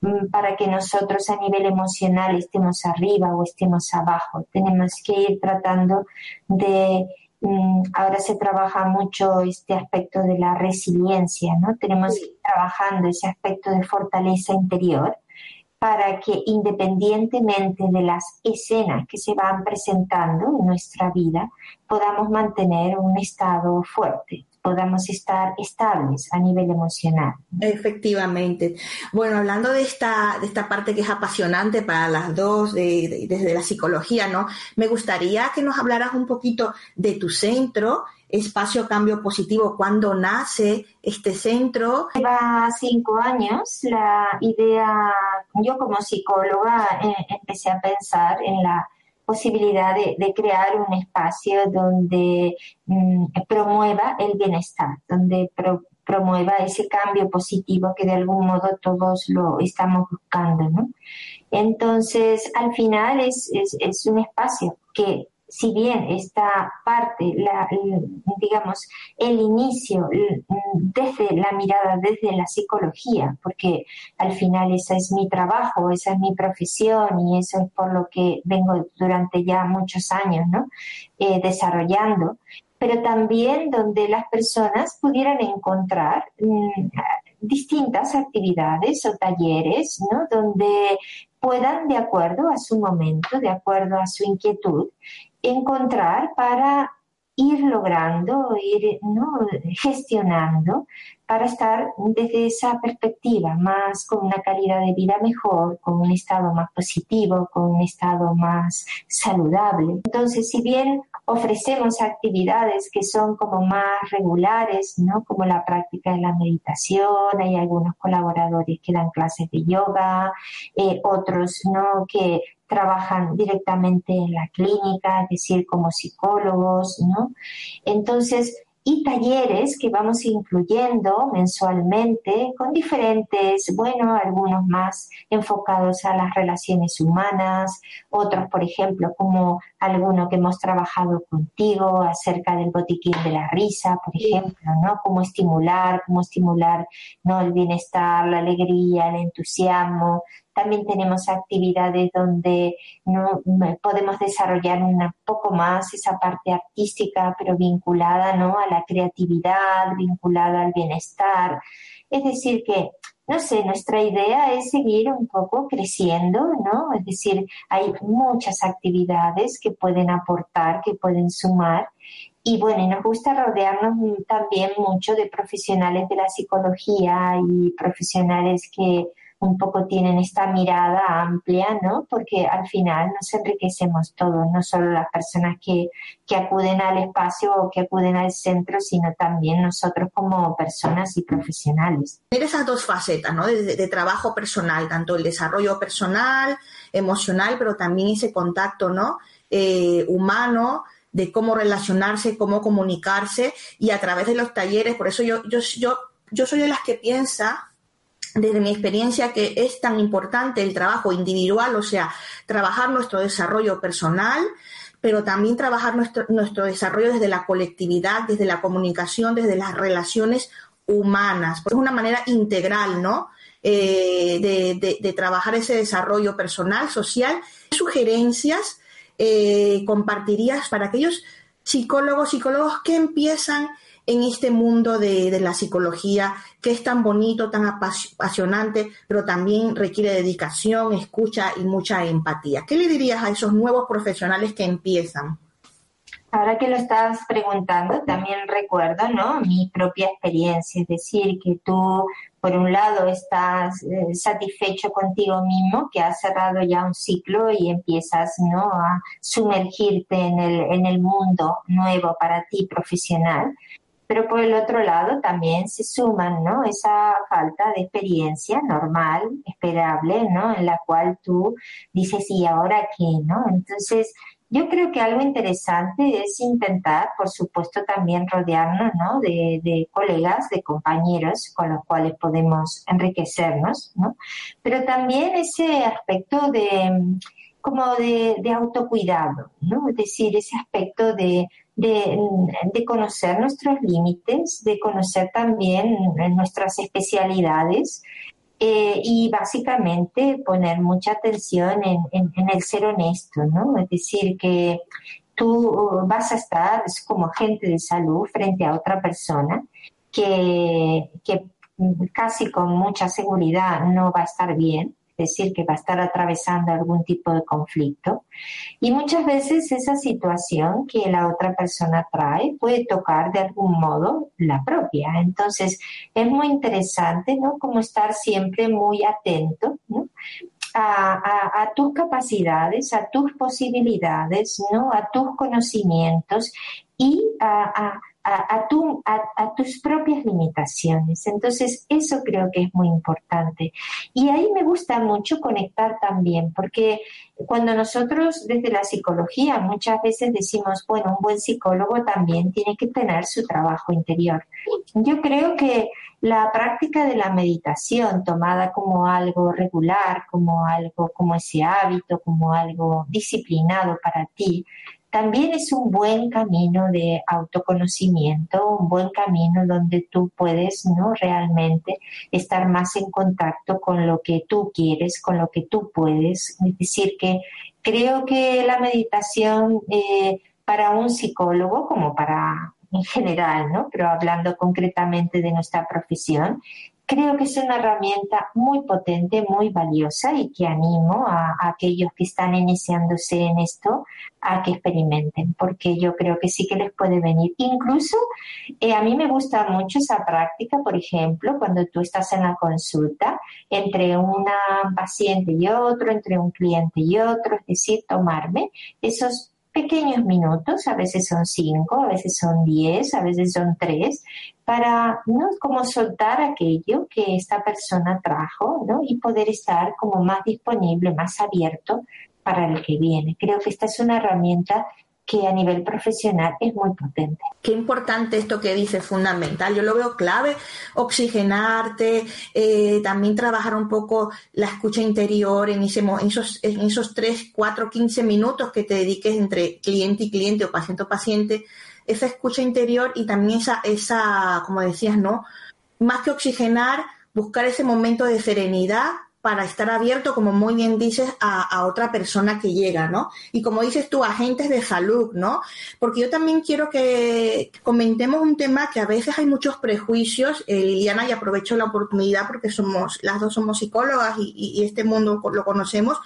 mm, para que nosotros a nivel emocional estemos arriba o estemos abajo. Tenemos que ir tratando de mm, ahora se trabaja mucho este aspecto de la resiliencia, ¿no? Tenemos que ir trabajando ese aspecto de fortaleza interior para que independientemente de las escenas que se van presentando en nuestra vida, podamos mantener un estado fuerte, podamos estar estables a nivel emocional. Efectivamente. Bueno, hablando de esta, de esta parte que es apasionante para las dos, desde la psicología, ¿no? Me gustaría que nos hablaras un poquito de tu centro Espacio Cambio Positivo, ¿cuándo nace este centro? Lleva cinco años. La idea, yo como psicóloga eh, empecé a pensar en la posibilidad de, crear un espacio donde mm, promueva el bienestar, donde promueva ese cambio positivo que de algún modo todos lo estamos buscando. ¿no? Entonces, al final es, es un espacio que si bien esta parte, la, digamos, el inicio desde la mirada, desde la psicología, porque al final ese es mi trabajo, esa es mi profesión y eso es por lo que vengo durante ya muchos años, ¿no? Eh, desarrollando, pero también donde las personas pudieran encontrar mm, distintas actividades o talleres, ¿no? Donde puedan, de acuerdo a su momento, de acuerdo a su inquietud, encontrar para ir logrando, ir gestionando para estar desde esa perspectiva, más con una calidad de vida mejor, con un estado más positivo, con un estado más saludable. Entonces, si bien ofrecemos actividades que son como más regulares, ¿no? Como la práctica de la meditación, hay algunos colaboradores que dan clases de yoga, eh, otros, ¿no? Que trabajan directamente en la clínica, es decir, como psicólogos, ¿no? Entonces, y talleres que vamos incluyendo mensualmente con diferentes, bueno, algunos más enfocados a las relaciones humanas, otros, por ejemplo, como alguno que hemos trabajado contigo acerca del botiquín de la risa, por ejemplo, ¿no? Cómo estimular, cómo estimular, ¿no? El bienestar, la alegría, el entusiasmo, también tenemos actividades donde no, podemos desarrollar un poco más esa parte artística, pero vinculada ¿no? a la creatividad, vinculada al bienestar. Es decir, que no sé, nuestra idea es seguir un poco creciendo, ¿no? Es decir, hay muchas actividades que pueden aportar, que pueden sumar. Y bueno, nos gusta rodearnos también mucho de profesionales de la psicología y profesionales que un poco tienen esta mirada amplia, ¿no? Porque al final nos enriquecemos todos, no solo las personas que, acuden al espacio o que acuden al centro, sino también nosotros como personas y profesionales. Tiene esas dos facetas, ¿no? De, trabajo personal, tanto el desarrollo personal, emocional, pero también ese contacto, ¿no? Eh, humano de cómo relacionarse, cómo comunicarse y a través de los talleres. Por eso yo, yo, yo, yo soy de las que piensa desde mi experiencia que es tan importante el trabajo individual, o sea, trabajar nuestro desarrollo personal, pero también trabajar nuestro, nuestro desarrollo desde la colectividad, desde la comunicación, desde las relaciones humanas. Es una manera integral, ¿no? Eh, de, trabajar ese desarrollo personal, social. ¿Qué sugerencias eh, compartirías para aquellos psicólogos, psicólogos que empiezan en este mundo de, la psicología que es tan bonito, tan apasionante, pero también requiere dedicación, escucha y mucha empatía. ¿Qué le dirías a esos nuevos profesionales que empiezan? Ahora que lo estás preguntando, también recuerdo, ¿no? Mi propia experiencia, es decir, que tú, por un lado, estás eh, satisfecho contigo mismo, que has cerrado ya un ciclo y empiezas, ¿no? A sumergirte en el, en el mundo nuevo para ti profesional. Pero por el otro lado también se suman, ¿no? Esa falta de experiencia normal, esperable, ¿no? En la cual tú dices, ¿y ahora qué, no? Entonces, yo creo que algo interesante es intentar, por supuesto, también rodearnos ¿no? de, colegas, de compañeros con los cuales podemos enriquecernos, ¿no? pero también ese aspecto de como de, autocuidado, ¿no? es decir, ese aspecto de, de, conocer nuestros límites, de conocer también nuestras especialidades eh, y básicamente poner mucha atención en, el ser honesto, ¿no? Es decir, que tú vas a estar como agente de salud frente a otra persona que casi con mucha seguridad no va a estar bien, decir, que va a estar atravesando algún tipo de conflicto. Y muchas veces esa situación que la otra persona trae puede tocar de algún modo la propia. Entonces, es muy interesante, ¿no? Como estar siempre muy atento, A, tus capacidades, a tus posibilidades, ¿no? a tus conocimientos y a, a, a, tus propias limitaciones. Entonces, eso creo que es muy importante. Y ahí me gusta mucho conectar también, porque cuando nosotros desde la psicología muchas veces decimos, bueno, un buen psicólogo también tiene que tener su trabajo interior. Yo creo que la práctica de la meditación tomada como algo regular, como algo, como ese hábito, como algo disciplinado para ti, también es un buen camino de autoconocimiento, un buen camino donde tú puedes ¿no? realmente estar más en contacto con lo que tú quieres, con lo que tú puedes. Es decir, que creo que la meditación eh, para un psicólogo, como para en general, ¿no? pero hablando concretamente de nuestra profesión, creo que es una herramienta muy potente, muy valiosa y que animo a, aquellos que están iniciándose en esto a que experimenten, porque yo creo que sí que les puede venir. Incluso eh, a mí me gusta mucho esa práctica, por ejemplo, cuando tú estás en la consulta entre una paciente y otro, entre un cliente y otro, es decir, tomarme esos pequeños minutos, a veces son cinco, a veces son diez, a veces son tres, para ¿no? como soltar aquello que esta persona trajo ¿no? y poder estar como más disponible, más abierto para el que viene. Creo que esta es una herramienta que a nivel profesional es muy potente. Qué importante esto que dices, fundamental. Yo lo veo clave, oxigenarte, eh, también trabajar un poco la escucha interior en, esos, en esos 3, 4, 15 minutos que te dediques entre cliente y cliente o paciente o paciente, esa escucha interior y también esa, esa como decías, ¿no? Más que oxigenar, buscar ese momento de serenidad para estar abierto, como muy bien dices, a, otra persona que llega, ¿no? Y como dices tú, agentes de salud, ¿no? Porque yo también quiero que comentemos un tema que a veces hay muchos prejuicios, eh, Liliana, y aprovecho la oportunidad porque somos, las dos somos psicólogas y, y este mundo lo conocemos,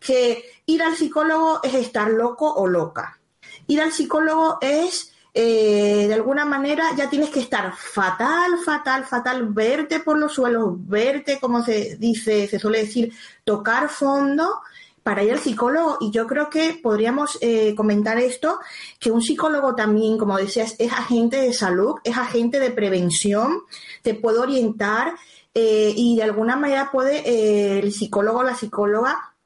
que ir al psicólogo es estar loco o loca. Ir al psicólogo es eh, de alguna manera ya tienes que estar fatal, fatal, fatal, verte por los suelos, verte, como se dice, se suele decir, tocar fondo para ir al psicólogo. Y yo creo que podríamos eh, comentar esto, que un psicólogo también, como decías, es agente de salud, es agente de prevención, te puede orientar eh, y de alguna manera puede el psicólogo o la psicóloga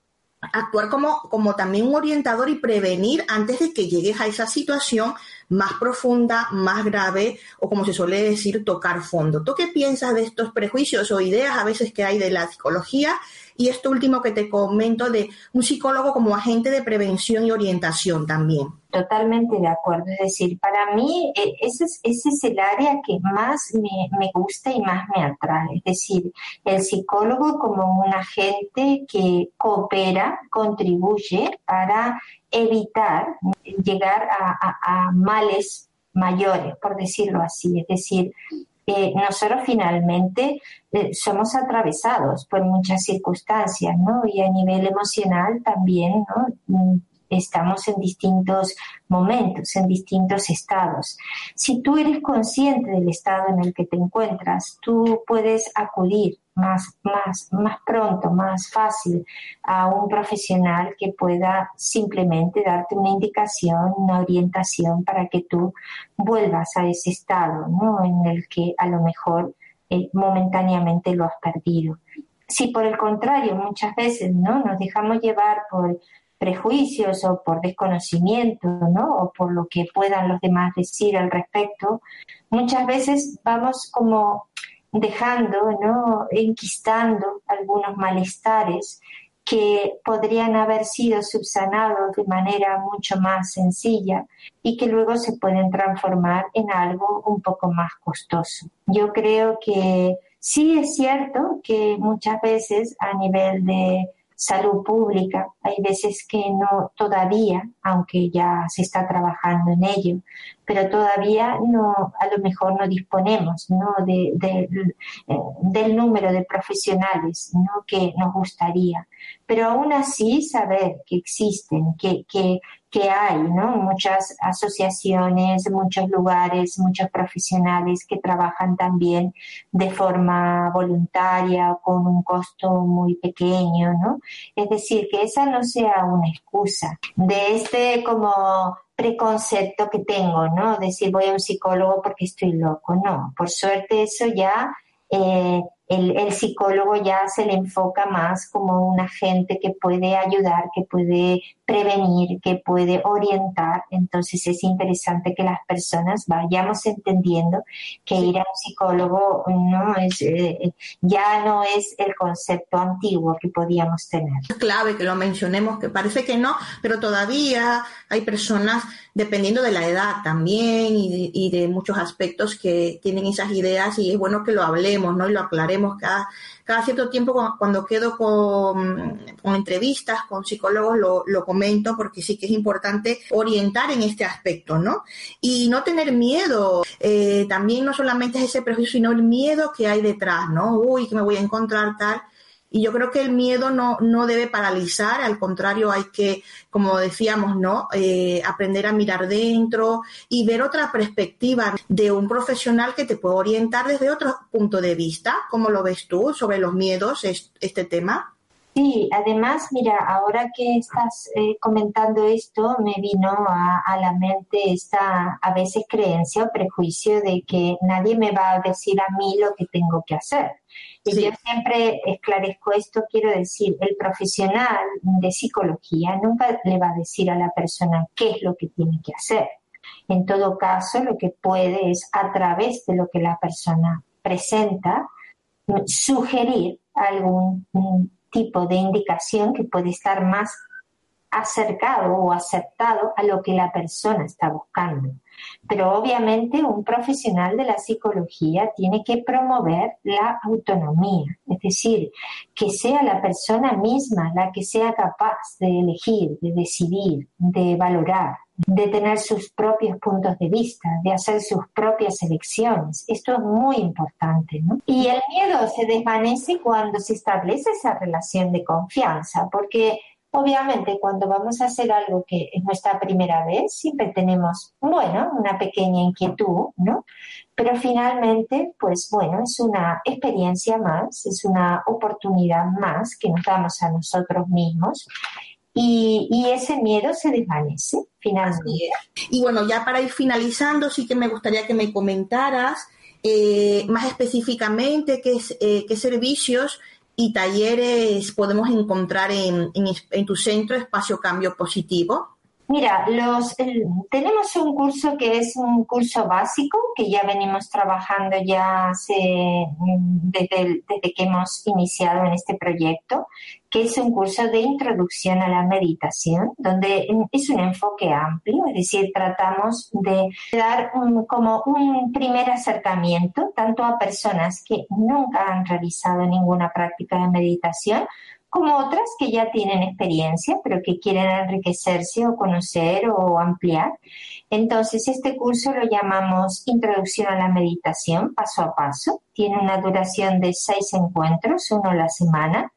actuar como, como también un orientador y prevenir antes de que llegues a esa situación más profunda, más grave o como se suele decir, tocar fondo. ¿Tú qué piensas de estos prejuicios o ideas a veces que hay de la psicología? Y esto último que te comento de un psicólogo como agente de prevención y orientación también. Totalmente de acuerdo. Es decir, para mí eh, ese es, ese es el área que más me, me, gusta y más me atrae. Es decir, el psicólogo como un agente que coopera, contribuye para evitar llegar a, males mayores, por decirlo así. Es decir, eh, nosotros finalmente eh, somos atravesados por muchas circunstancias, ¿no? Y a nivel emocional también, ¿no? Mm, estamos en distintos momentos, en distintos estados. Si tú eres consciente del estado en el que te encuentras, tú puedes acudir más, más, más pronto, más fácil a un profesional que pueda simplemente darte una indicación, una orientación para que tú vuelvas a ese estado, ¿no? En el que a lo mejor eh, momentáneamente lo has perdido. Si por el contrario muchas veces, ¿no? Nos dejamos llevar por prejuicios o por desconocimiento, ¿no? O por lo que puedan los demás decir al respecto, muchas veces vamos como dejando, ¿no? enquistando algunos malestares que podrían haber sido subsanados de manera mucho más sencilla y que luego se pueden transformar en algo un poco más costoso. Yo creo que sí es cierto que muchas veces a nivel de salud pública. Hay veces que no todavía, aunque ya se está trabajando en ello, pero todavía no, a lo mejor no disponemos ¿no? De, eh, del número de profesionales que nos gustaría. Pero aún así saber que existen, que, que, que hay, ¿no? Muchas asociaciones, muchos lugares, muchos profesionales que trabajan también de forma voluntaria, con un costo muy pequeño, ¿no? Es decir, que esa no sea una excusa de este como preconcepto que tengo, ¿no? Decir voy a un psicólogo porque estoy loco. No, por suerte eso ya eh, el, psicólogo ya se le enfoca más como un agente que puede ayudar, que puede prevenir, que puede orientar. Entonces es interesante que las personas vayamos entendiendo que ir a un psicólogo no es, eh, ya no es el concepto antiguo que podíamos tener. Es clave que lo mencionemos, que parece que no, pero todavía hay personas, dependiendo de la edad también y de, y de muchos aspectos, que tienen esas ideas y es bueno que lo hablemos ¿no? y lo aclaremos cada, cada cierto tiempo cuando quedo con, entrevistas con psicólogos lo, lo, comento porque sí que es importante orientar en este aspecto, ¿no? Y no tener miedo, eh, también no solamente es ese prejuicio, sino el miedo que hay detrás, ¿no? Uy, que me voy a encontrar tal y yo creo que el miedo no, no debe paralizar, al contrario, hay que, como decíamos, ¿no? Eh, aprender a mirar dentro y ver otra perspectiva de un profesional que te puede orientar desde otro punto de vista. ¿Cómo lo ves tú sobre los miedos, este tema? Sí, además, mira, ahora que estás eh, comentando esto, me vino a, a, la mente esta a veces creencia o prejuicio de que nadie me va a decir a mí lo que tengo que hacer. Y yo siempre esclarezco esto, quiero decir, el profesional de psicología nunca le va a decir a la persona qué es lo que tiene que hacer. En todo caso, lo que puede es, a través de lo que la persona presenta, sugerir algún tipo de indicación que puede estar más acercado o aceptado a lo que la persona está buscando. Pero obviamente un profesional de la psicología tiene que promover la autonomía, es decir, que sea la persona misma la que sea capaz de elegir, de decidir, de valorar, de tener sus propios puntos de vista, de hacer sus propias elecciones. Esto es muy importante. ¿no? Y el miedo se desvanece cuando se establece esa relación de confianza, porque Obviamente, cuando vamos a hacer algo que es nuestra primera vez, siempre tenemos, bueno, una pequeña inquietud, ¿no? Pero finalmente, pues bueno, es una experiencia más, es una oportunidad más que nos damos a nosotros mismos y, ese miedo se desvanece finalmente. Y bueno, ya para ir finalizando, sí que me gustaría que me comentaras eh, más específicamente qué, eh, qué servicios y talleres podemos encontrar en, en, tu centro Espacio Cambio Positivo? Mira, los, tenemos un curso que es un curso básico que ya venimos trabajando ya hace, desde, desde que hemos iniciado en este proyecto, que es un curso de introducción a la meditación, donde es un enfoque amplio, es decir, tratamos de dar como un primer acercamiento tanto a personas que nunca han realizado ninguna práctica de meditación como otras que ya tienen experiencia, pero que quieren enriquecerse o conocer o ampliar. Entonces, este curso lo llamamos Introducción a la Meditación, paso a paso. Tiene una duración de seis encuentros, uno a la semana,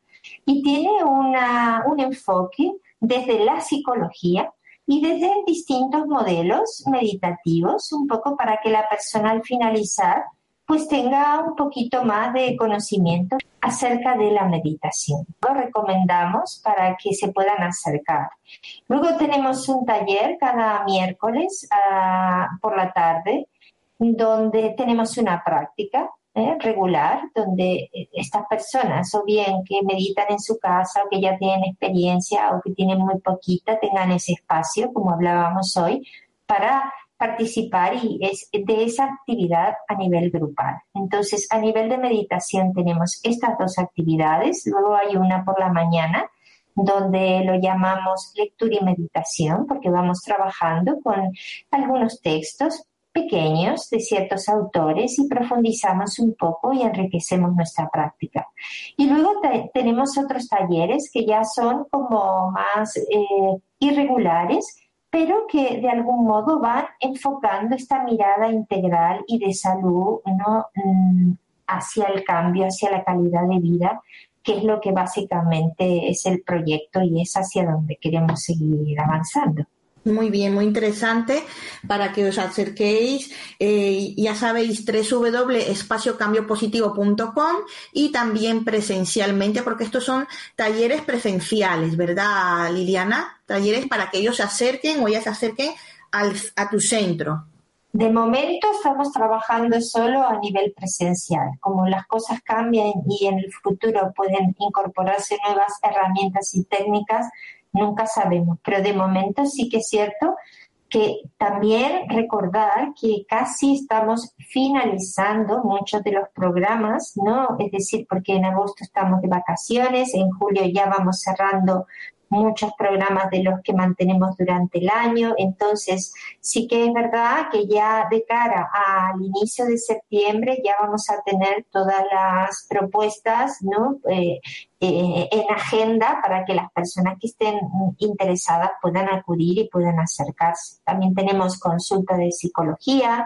y tiene una, un enfoque desde la psicología y desde distintos modelos meditativos, un poco para que la persona al finalizar pues tenga un poquito más de conocimiento acerca de la meditación. Lo recomendamos para que se puedan acercar. Luego tenemos un taller cada miércoles ah, por la tarde donde tenemos una práctica ¿eh? regular, donde eh, estas personas, o bien que meditan en su casa, o que ya tienen experiencia, o que tienen muy poquita, tengan ese espacio, como hablábamos hoy, para participar y es de esa actividad a nivel grupal. Entonces, a nivel de meditación tenemos estas dos actividades, luego hay una por la mañana donde lo llamamos lectura y meditación, porque vamos trabajando con algunos textos pequeños de ciertos autores y profundizamos un poco y enriquecemos nuestra práctica. Y luego tenemos otros talleres que ya son como más eh, irregulares, pero que de algún modo van enfocando esta mirada integral y de salud ¿no? Mm, hacia el cambio, hacia la calidad de vida, que es lo que básicamente es el proyecto y es hacia donde queremos seguir avanzando. Muy bien, muy interesante para que os acerquéis. Eh, ya sabéis, www.espaciocambiopositivo.com y también presencialmente, porque estos son talleres presenciales, ¿verdad, Liliana? Talleres para que ellos se acerquen o ya se acerquen a tu centro. De momento estamos trabajando solo a nivel presencial. Como las cosas cambian y en el futuro pueden incorporarse nuevas herramientas y técnicas, nunca sabemos, pero de momento sí que es cierto que también recordar que casi estamos finalizando muchos de los programas, ¿no? Es decir, porque en agosto estamos de vacaciones, en julio ya vamos cerrando muchos programas de los que mantenemos durante el año. Entonces, sí que es verdad que ya de cara al inicio de septiembre ya vamos a tener todas las propuestas ¿no? Eh, eh, en agenda para que las personas que estén interesadas puedan acudir y puedan acercarse. También tenemos consulta de psicología,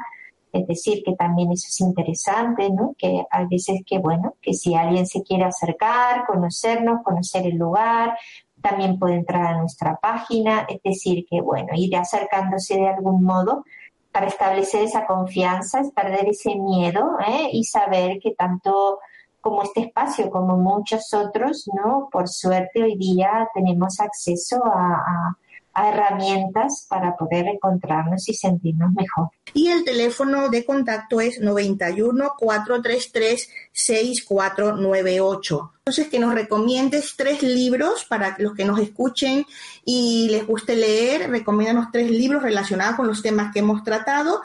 es decir, que también eso es interesante, ¿no? Que hay veces que, bueno, que si alguien se quiere acercar, conocernos, conocer el lugar, también puede entrar a nuestra página, es decir, que bueno, ir acercándose de algún modo para establecer esa confianza, es perder ese miedo ¿eh? y saber que tanto como este espacio como muchos otros, ¿no? Por suerte hoy día tenemos acceso a herramientas para poder encontrarnos y sentirnos mejor. Y el teléfono de contacto es 91 433 6498. Entonces, que nos recomiendes tres libros para los que nos escuchen y les guste leer. Recomiéndanos tres libros relacionados con los temas que hemos tratado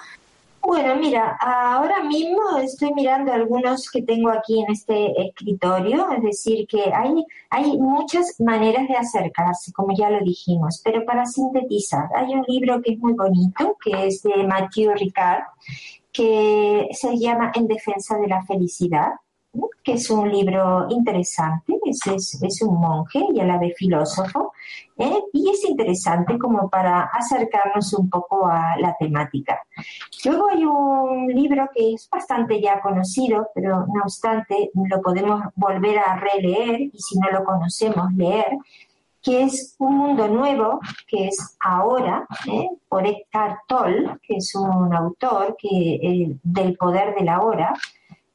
bueno, mira, ahora mismo estoy mirando algunos que tengo aquí en este escritorio, es decir, que hay, hay muchas maneras de acercarse, como ya lo dijimos, pero para sintetizar, hay un libro que es muy bonito, que es de Mathieu Ricard, que se llama En defensa de la felicidad, que es un libro interesante, es, es, un monje y a la vez filósofo, ¿eh? y es interesante como para acercarnos un poco a la temática. Luego hay un libro que es bastante ya conocido, pero no obstante lo podemos volver a releer y si no lo conocemos leer, que es Un Mundo Nuevo, que es ahora, ¿eh? por Eckhart Tolle, que es un autor que, eh, del poder de la hora,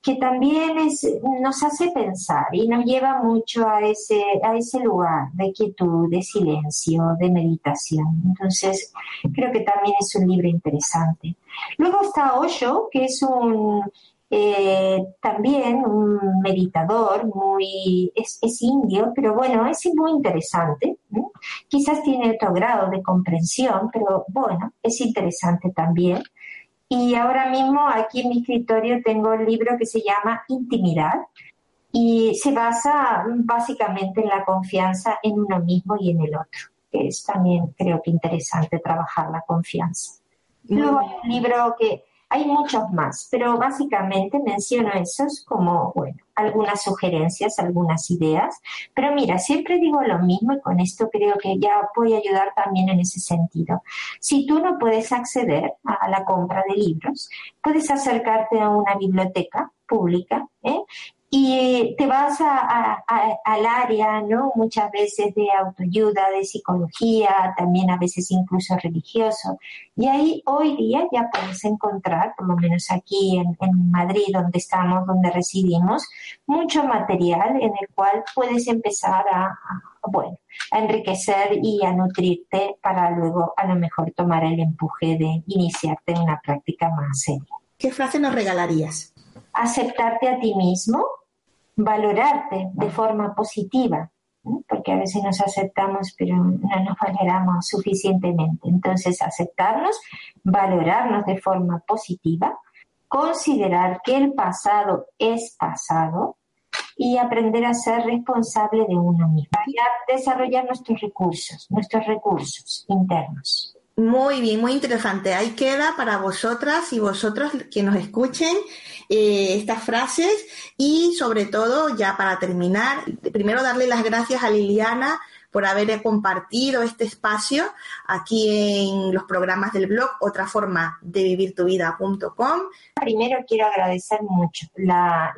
que también es, nos hace pensar y nos lleva mucho a ese, a ese lugar de quietud, de silencio, de meditación. Entonces, creo que también es un libro interesante. Luego está Osho, que es un eh, también un meditador muy es, indio, pero bueno, es muy interesante. Quizás tiene otro grado de comprensión, pero bueno, es interesante también. Y ahora mismo aquí en mi escritorio tengo el libro que se llama Intimidad y se basa básicamente en la confianza en uno mismo y en el otro, que es también creo que interesante trabajar la confianza. Luego hay un libro que Hay muchos más, pero básicamente menciono esos como, bueno, algunas sugerencias, algunas ideas. Pero mira, siempre digo lo mismo y con esto creo que ya voy a ayudar también en ese sentido. Si tú no puedes acceder a la compra de libros, puedes acercarte a una biblioteca pública ¿eh? Y te vas a, al área, ¿no? Muchas veces de autoayuda, de psicología, también a veces incluso religioso. Y ahí hoy día ya puedes encontrar, por lo menos aquí en, en Madrid, donde estamos, donde residimos, mucho material en el cual puedes empezar a, bueno, a enriquecer y a nutrirte para luego a lo mejor tomar el empuje de iniciarte en una práctica más seria. ¿Qué frase nos regalarías? Aceptarte a ti mismo, valorarte de forma positiva, porque a veces nos aceptamos pero no nos valoramos suficientemente. Entonces, aceptarnos, valorarnos de forma positiva, considerar que el pasado es pasado y aprender a ser responsable de uno mismo. Y desarrollar nuestros recursos, nuestros recursos internos. Muy bien, muy interesante. Ahí queda para vosotras y vosotros que nos escuchen eh, estas frases y sobre todo, ya para terminar, primero darle las gracias a Liliana por haber compartido este espacio aquí en los programas del blog Otra forma de vivir tu vida.com. Primero quiero agradecer mucho la,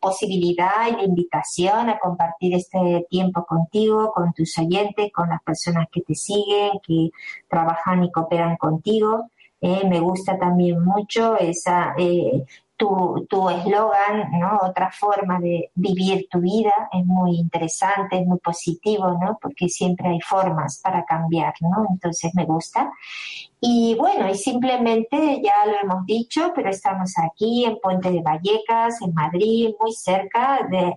posibilidad y la invitación a compartir este tiempo contigo, con tus oyentes, con las personas que te siguen, que trabajan y cooperan contigo. Eh, me gusta también mucho esa, eh, tu eslogan, ¿no? Otra forma de vivir tu vida es muy interesante, es muy positivo, ¿no? Porque siempre hay formas para cambiar, ¿no? Entonces me gusta. Y bueno, y simplemente ya lo hemos dicho, pero estamos aquí en Puente de Vallecas, en Madrid, muy cerca, de,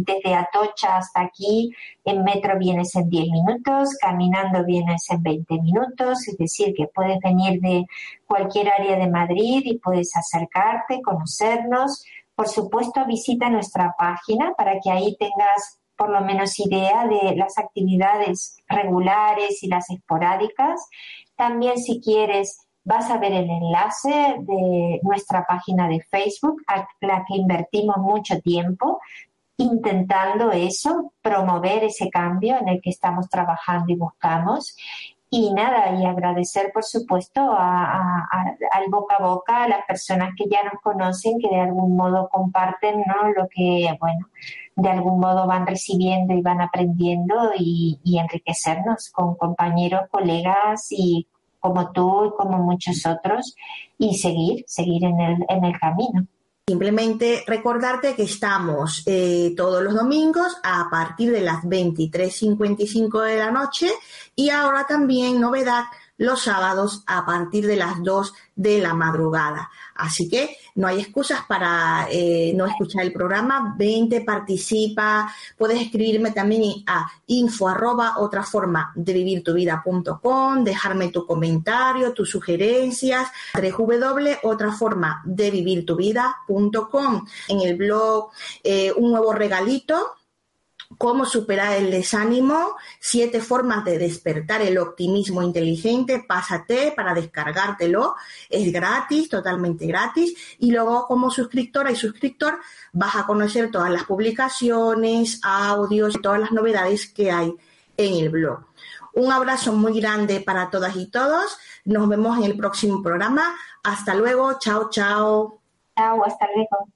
desde Atocha hasta aquí, en metro vienes en 10 minutos, caminando vienes en 20 minutos, es decir, que puedes venir de cualquier área de Madrid y puedes acercarte, conocernos. Por supuesto, visita nuestra página para que ahí tengas por lo menos idea de las actividades regulares y las esporádicas también si quieres vas a ver el enlace de nuestra página de Facebook, a la que invertimos mucho tiempo intentando eso, promover ese cambio en el que estamos trabajando y buscamos. Y nada, y agradecer por supuesto al boca a boca a las personas que ya nos conocen, que de algún modo comparten ¿no? lo que, bueno, de algún modo van recibiendo y van aprendiendo y, enriquecernos con compañeros, colegas y como tú y como muchos otros y seguir, seguir en el, en el camino. Simplemente recordarte que estamos eh, todos los domingos a partir de las 23.55 de la noche y ahora también novedad los sábados a partir de las 2 de la madrugada. Así que no hay excusas para eh, no escuchar el programa. Vente, participa. Puedes escribirme también a info arroba otra forma de vivir tu vida.com, dejarme tu comentario, tus sugerencias. w otra forma de vivir tu vida.com. En el blog, eh, un nuevo regalito cómo superar el desánimo, siete formas de despertar el optimismo inteligente, pásate para descargártelo, es gratis, totalmente gratis, y luego como suscriptora y suscriptor vas a conocer todas las publicaciones, audios todas las novedades que hay en el blog. Un abrazo muy grande para todas y todos. Nos vemos en el próximo programa. Hasta luego. Chao, chao. Chao, hasta luego.